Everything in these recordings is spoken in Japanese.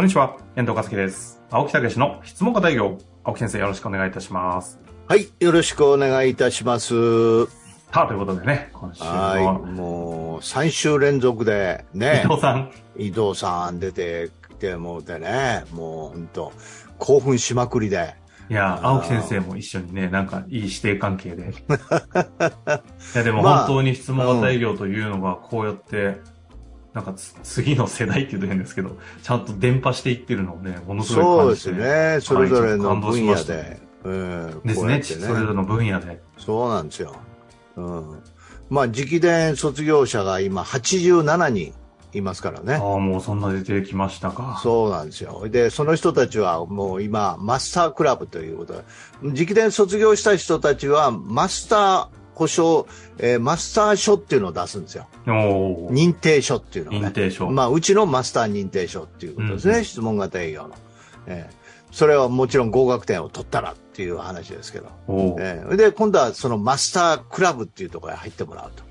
こんにちは、遠藤和樹です。青木武の質問型営業。青木先生、よろしくお願いいたします。はい、よろしくお願いいたします。さあ、ということでね、今週はい、も、もう3週連続でね伊、藤さん、伊藤さん出てきてもうてね、もう本当興奮しまくりで。いや、青木先生も一緒にね、なんかいい師弟関係で。いや、でもまあ本当に質問型営業というのが、こうやって、なんかつ次の世代って言うと変ですけど、ちゃんと伝播していってるのをね、ものすごいそうです感じて。ね、それぞれの分野で。うん、ですね、こうやってそれぞれの分野で。そうなんですよ。うん。まあ、直伝卒業者が今87人いますからね。ああ、もうそんな出てきましたか。そうなんですよ。で、その人たちはもう今、マスタークラブということで、直伝卒業した人たちは、マスター保証、えーマスター書っていうのを出すんですよ。認定書っていうのをね。認定書まあ、うちのマスター認定書っていうことですね。うん質問型営業の。えーそれはもちろん合格点を取ったらっていう話ですけど。えーで、今度はそのマスタークラブっていうところに入ってもらうと。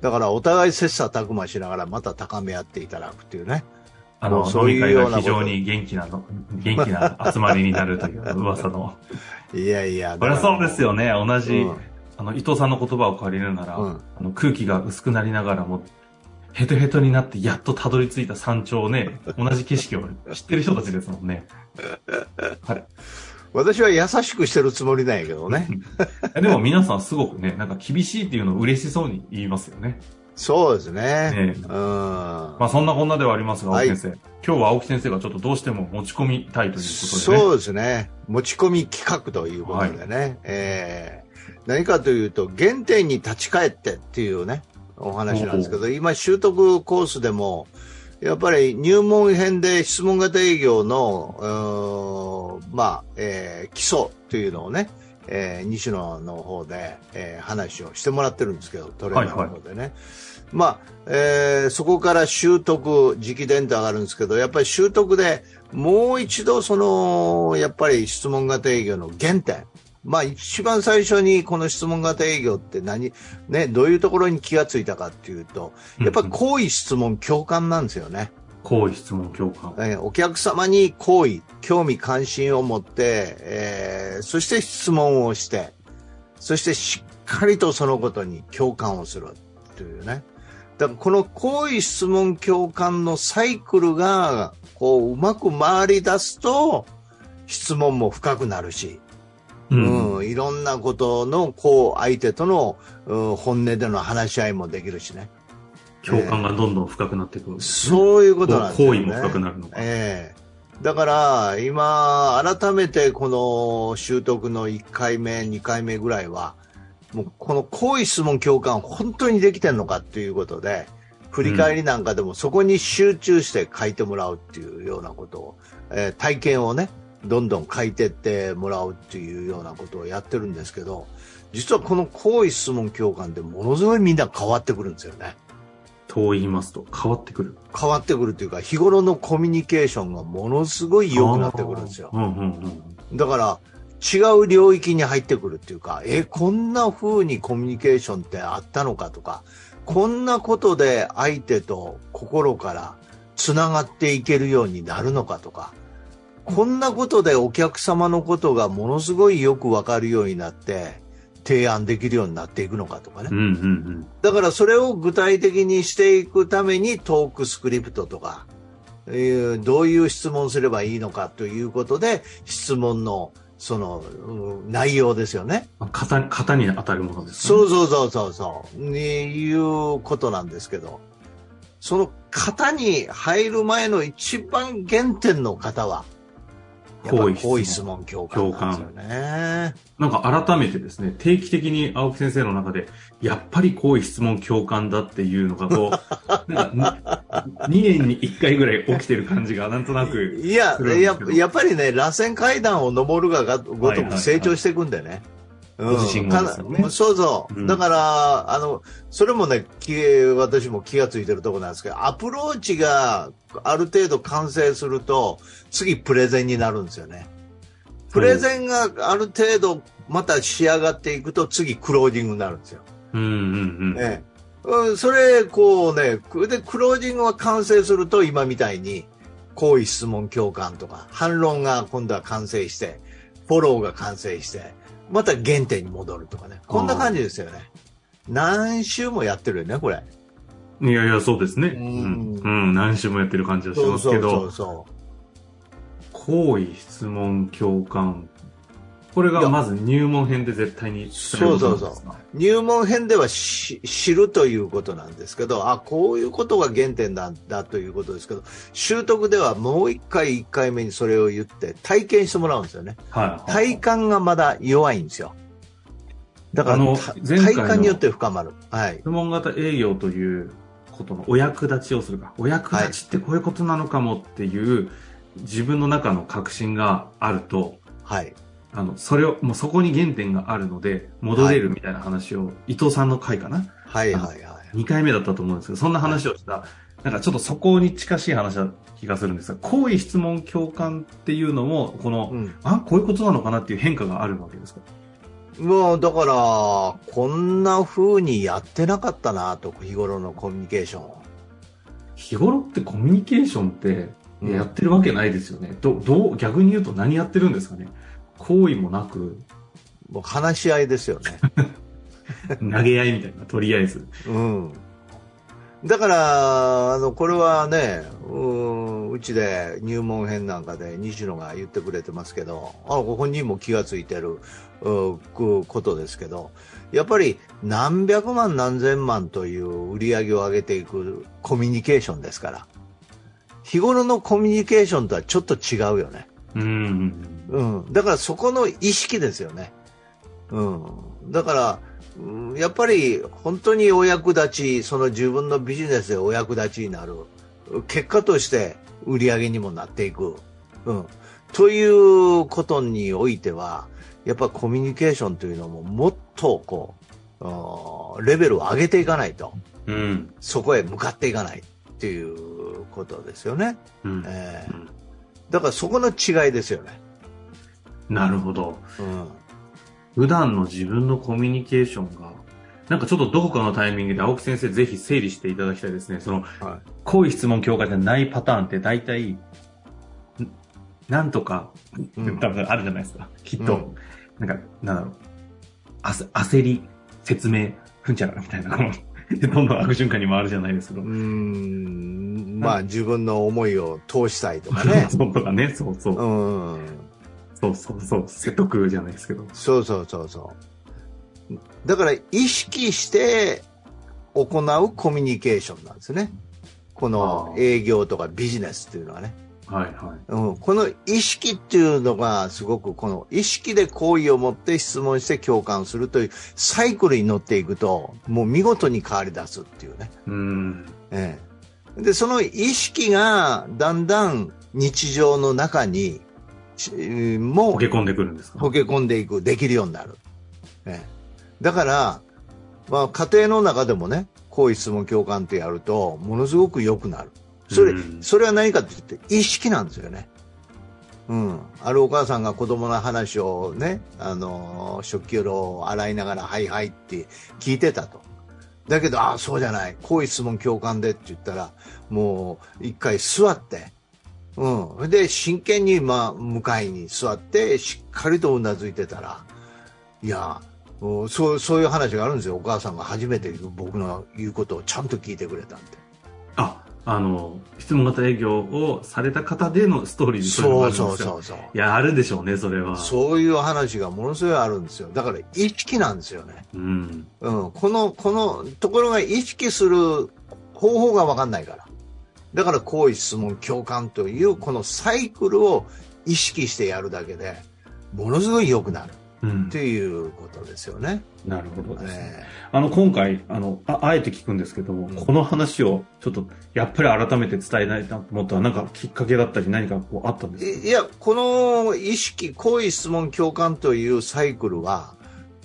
だからお互い切磋琢磨しながらまた高め合っていただくっていうね。あの、そういうような非常に元気なの、元気な集まりになるという噂の。いやいや。これはそうですよね。同じ、うんあの、伊藤さんの言葉を借りるなら、うんあの空気が薄くなりながらも、ヘトヘトになってやっとたどり着いた山頂をね、同じ景色を知ってる人たちですもんね。はい。私は優しくしてるつもりなんやけどね。でも皆さんすごくね、なんか厳しいっていうのを嬉しそうに言いますよね。そうですね。ねうん。まあそんなこんなではありますが、青はい木先生。今日は青木先生がちょっとどうしても持ち込みたいということでね。そうですね。持ち込み企画ということでね。えー何かというと、原点に立ち返ってっていうね、お話なんですけど、今、習得コースでも、やっぱり入門編で質問型営業の、まあ、えー基礎というのをね、えー西野の方で、えー話をしてもらってるんですけど、トレーナーの方でね。まあ、えーそこから習得、直伝と上がるんですけど、やっぱり習得でもう一度その、やっぱり質問型営業の原点。まあ一番最初にこの質問型営業って何、ね、どういうところに気がついたかっていうと、やっぱり好意質問共感なんですよね。好意質問共感。えーお客様に好意、興味関心を持って、えーそして質問をして、そしてしっかりとそのことに共感をするというね。だからこの好意質問共感のサイクルが、こう、うまく回り出すと、質問も深くなるし、うん、いろんなことの、こう、相手との、うん本音での話し合いもできるしね。共感がどんどん深くなっていくんですね。そういうことなんですよね。好意も深くなるのか。ええだから、今、改めてこの習得の1回目、2回目ぐらいは、もうこの好意質問共感、本当にできてるのかっていうことで、振り返りなんかでもそこに集中して書いてもらうっていうようなことを、えー体験をね、どんどん書いてってもらうっていうようなことをやってるんですけど、実はこの好意質問共感でものすごいみんな変わってくるんですよね。と言いますと変わってくる。変わってくるというか、日頃のコミュニケーションがものすごい良くなってくるんですよ。うんうんうん。だから、違う領域に入ってくるっていうか、え、こんな風にコミュニケーションってあったのかとか、こんなことで相手と心からつながっていけるようになるのかとか、こんなことでお客様のことがものすごいよくわかるようになって、提案できるようになっていくのかとかね。うんうんだからそれを具体的にしていくためにトークスクリプトとか、えーどういう質問すればいいのかということで、質問のそのうん内容ですよね。うん。型に、型に当たるものですね。そうそうそうそうそう。にいうことなんですけど、その型に入る前の一番原点の方は、やっぱり好意質問共感なんですよね。なんか改めてですね、定期的に青木先生の中で、やっぱり好意質問共感だっていうのがこう、なんか2年に1回ぐらい起きてる感じがなんとなく、いやや、やっぱりね、螺旋階段を登るががごとはいはいはいく成長していくんでね。うんご自身がですよねかそうそう。うんだから、あの、それもね、き私も気がついてるところなんですけど、アプローチがある程度完成すると、次プレゼンになるんですよね。プレゼンがある程度また仕上がっていくと、次クロージングになるんですよ。うんうんうん。ええうん、それ、こうね、で、クロージングが完成すると、今みたいに、好意質問共感とか、反論が今度は完成して、フォローが完成して、また原点に戻るとかね。こんな感じですよね。何週もやってるよね、これ。いやいや、そうですね。ううんん。うん、何週もやってる感じはしそうますけど、そうそう好意、質問、共感。これがまず入門編で絶対に伝えることなんですか？入門編ではし知るということなんですけど、あ、こういうことが原点なんだということですけど、習得ではもう一回一回目にそれを言って体験してもらうんですよね。はい。体感がまだ弱いんですよ。だから体感によって深まる。はい。質問型営業ということのお役立ちをするか。お役立ちってこういうことなのかもっていう自分の中の確信があると、はい。あの、それを、もうそこに原点があるので、戻れるみたいな話を、伊藤さんの回かな？はいはいはい。2回目だったと思うんですけど、そんな話をした、なんかちょっとそこに近しい話だ気がするんですが、好意質問共感っていうのも、この、うん。あ、こういうことなのかなっていう変化があるわけですか？もうだから、こんな風にやってなかったなと、日頃のコミュニケーションを。日頃ってコミュニケーションってうんやってるわけないですよね。ど、どう、逆に言うと何やってるんですかね好意もなく、もう話し合いですよね。投げ合いみたいな、とりあえず。うん。だから、あの、これはね、うん、うちで入門編なんかで西野が言ってくれてますけど、あご本人も気がついてることですけど、やっぱり何百万何千万という売り上げを上げていくコミュニケーションですから、日頃のコミュニケーションとはちょっと違うよね。うん。うん。だからそこの意識ですよね。うん。だから、うんやっぱり本当にお役立ち、その自分のビジネスでお役立ちになる。結果として売り上げにもなっていく。うん。ということにおいては、やっぱコミュニケーションというのももっとこう、レベルを上げていかないと、うん。そこへ向かっていかないっていうことですよね。うん。えーうんだからそこの違いですよね。なるほど。うん。普段の自分のコミュニケーションが、なんかちょっとどこかのタイミングで青木先生ぜひ整理していただきたいですね。その、は好意質問強化じゃないパターンって大体、んなんとか、うん多分あるじゃないですか。きっと、うんなんか、なんだろう、あせ焦り、説明、ふんちゃらみたいな、どんどん悪循環に回るじゃないですけど。うーんまあ自分の思いを通したいとかね。そうとかね、そうそう。うん。そうそうそう。説得じゃないですけど。そうそうそうそう。だから意識して行うコミュニケーションなんですね。この営業とかビジネスっていうのはね。はいはい。うん、この意識っていうのがすごくこの意識で好意を持って質問して共感するというサイクルに乗っていくともう見事に変わり出すっていうね。うん。ええ、でその意識がだんだん日常の中にしも溶け込んでくるんですか？溶け込んでいくできるようになる、ええ、だから、まあ、家庭の中でもね好意質問共感ってやるとものすごく良くなる。それ,、うん。それは何かって言って意識なんですよね。うん、あるお母さんが子供の話をね、あの食器を洗いながら「はいはい」って聞いてたと。だけど、ああ、そうじゃない。好意質問共感でって言ったら、もう、一回座って、うん。で、真剣に、まあ、向かいに座って、しっかりとうなずいてたら、いや、そう、そういう話があるんですよ。お母さんが初めて僕の言うことをちゃんと聞いてくれたんで。あ、あの、質問型営業をされた方でのストーリーでそうそうそうそうそう。いや、あるでしょうね、それは。そういう話がものすごいあるんですよ。だから意識なんですよね。うん。うん。この、このところが意識する方法がわかんないから。だから好意質問共感というこのサイクルを意識してやるだけでものすごい良くなるうんっていうことですよね。なるほどですね。えあの、今回、あの、ああえて聞くんですけども、うんこの話をちょっと、やっぱり改めて伝えないなと思ったら、なんかきっかけだったり何かこうあったんですか？えいや、この意識、好意質問共感というサイクルは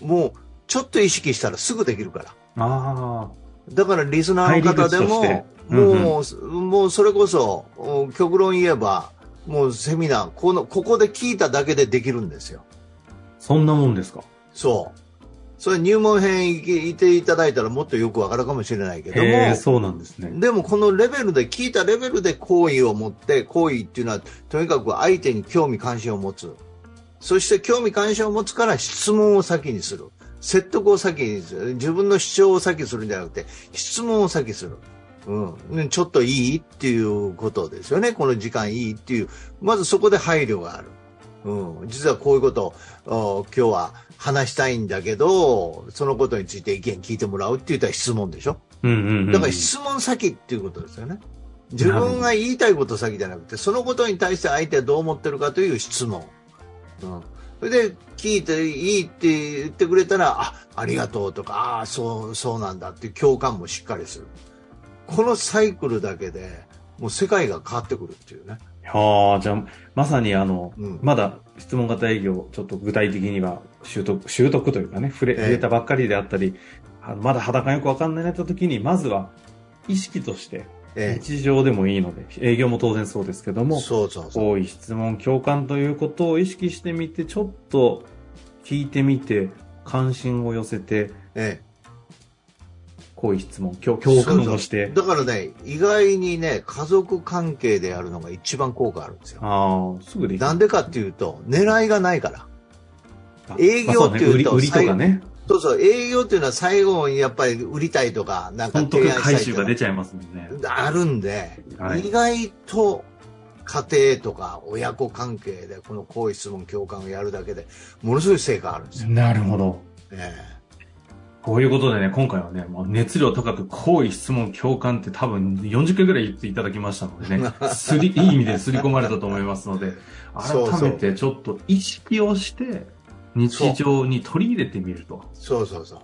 もうちょっと意識したらすぐできるから。あだからリスナーの方でも、うんもう、もうそれこそ、お極論言えば、もうセミナー、この、ここで聞いただけでできるんですよ。あ、そんなもんですか？そう。それ入門編いていただいたらもっとよくわかるかもしれないけども、そうなんですね。でもこのレベルで、聞いたレベルで好意を持って、好意っていうのは、とにかく相手に興味関心を持つ。そして興味関心を持つから質問を先にする。説得を先にする。自分の主張を先にするんじゃなくて、質問を先にする。うん。ちょっといいっていうことですよね。この時間いいっていう。まずそこで配慮がある。うん。実はこういうことを今日は話したいんだけど、そのことについて意見聞いてもらうって言ったら質問でしょ。うんうん、うん、だから質問先っていうことですよね。自分が言いたいこと先じゃなくて、そのことに対して相手はどう思ってるかという質問。うん。それで、聞いていいって言ってくれたら、あ、ありがとうとか、ああ、そう、そうなんだっていう共感もしっかりする。このサイクルだけで、もう世界が変わってくるっていうね。はあ、じゃあ、まさにあの、うん、まだ質問型営業、ちょっと具体的には習得、習得というかね、触れ、触れたばっかりであったり、あのまだ肌感よくわかんないなった時に、まずは意識として、日常でもいいので、営業も当然そうですけども、そうそうそう。多い質問、共感ということを意識してみて、ちょっと聞いてみて、関心を寄せて、ええ、こういう質問、共感をして。だからね、意外にね、家族関係でやるのが一番効果あるんですよ。ああ、すぐでなんでかっていうと、狙いがないから。営業っていうと、売りとかね。そうそう、営業っていうのは最後にやっぱり売りたいとか、なんか提案したいとか。が出ちゃいますもんね。あるんで、はい、意外と家庭とか親子関係でこの好意質問共感をやるだけで、ものすごい成果あるんですよ。なるほど。ええこういうことでね、今回はね、もう熱量高く、好意、質問、共感って多分40回ぐらい言っていただきましたのでね、すり、いい意味ですり込まれたと思いますので、改めてちょっと意識をして、日常に取り入れてみると。そうそうそう。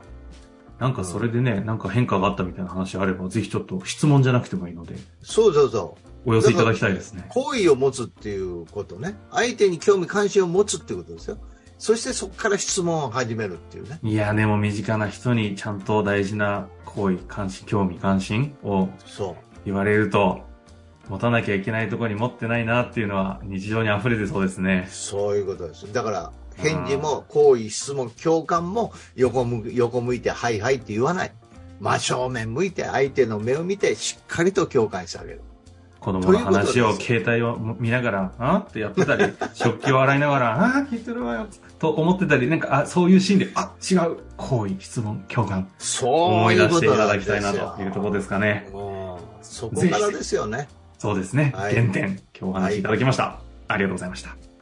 なんかそれでね、うん、なんか変化があったみたいな話あれば、ぜひちょっと質問じゃなくてもいいので。そうそうそう。お寄せいただきたいですね。好意を持つっていうことね。相手に興味関心を持つっていうことですよ。そしてそこから質問を始めるっていうね。いや、でも身近な人にちゃんと大事な行為、関心、興味関心を言われると、持たなきゃいけないところに持ってないなっていうのは日常に溢れてそうですね。そういうことです。だから、返事も好意、質問、共感も横向横向いてはいはいって言わない。真正面向いて相手の目を見てしっかりと共感してあげる。子供の話を携帯を見ながら、あってやってたり、食器を洗いながら、ああ、聞いてるわよ、と思ってたり、なんか、あそういうシーンで、あ違う、好意、質問、共感、そう思い出していただきたいなというところですかね。そこからですよね。そうですね。はい、原点、今日お話しいただきました、はい、ありがとうございました。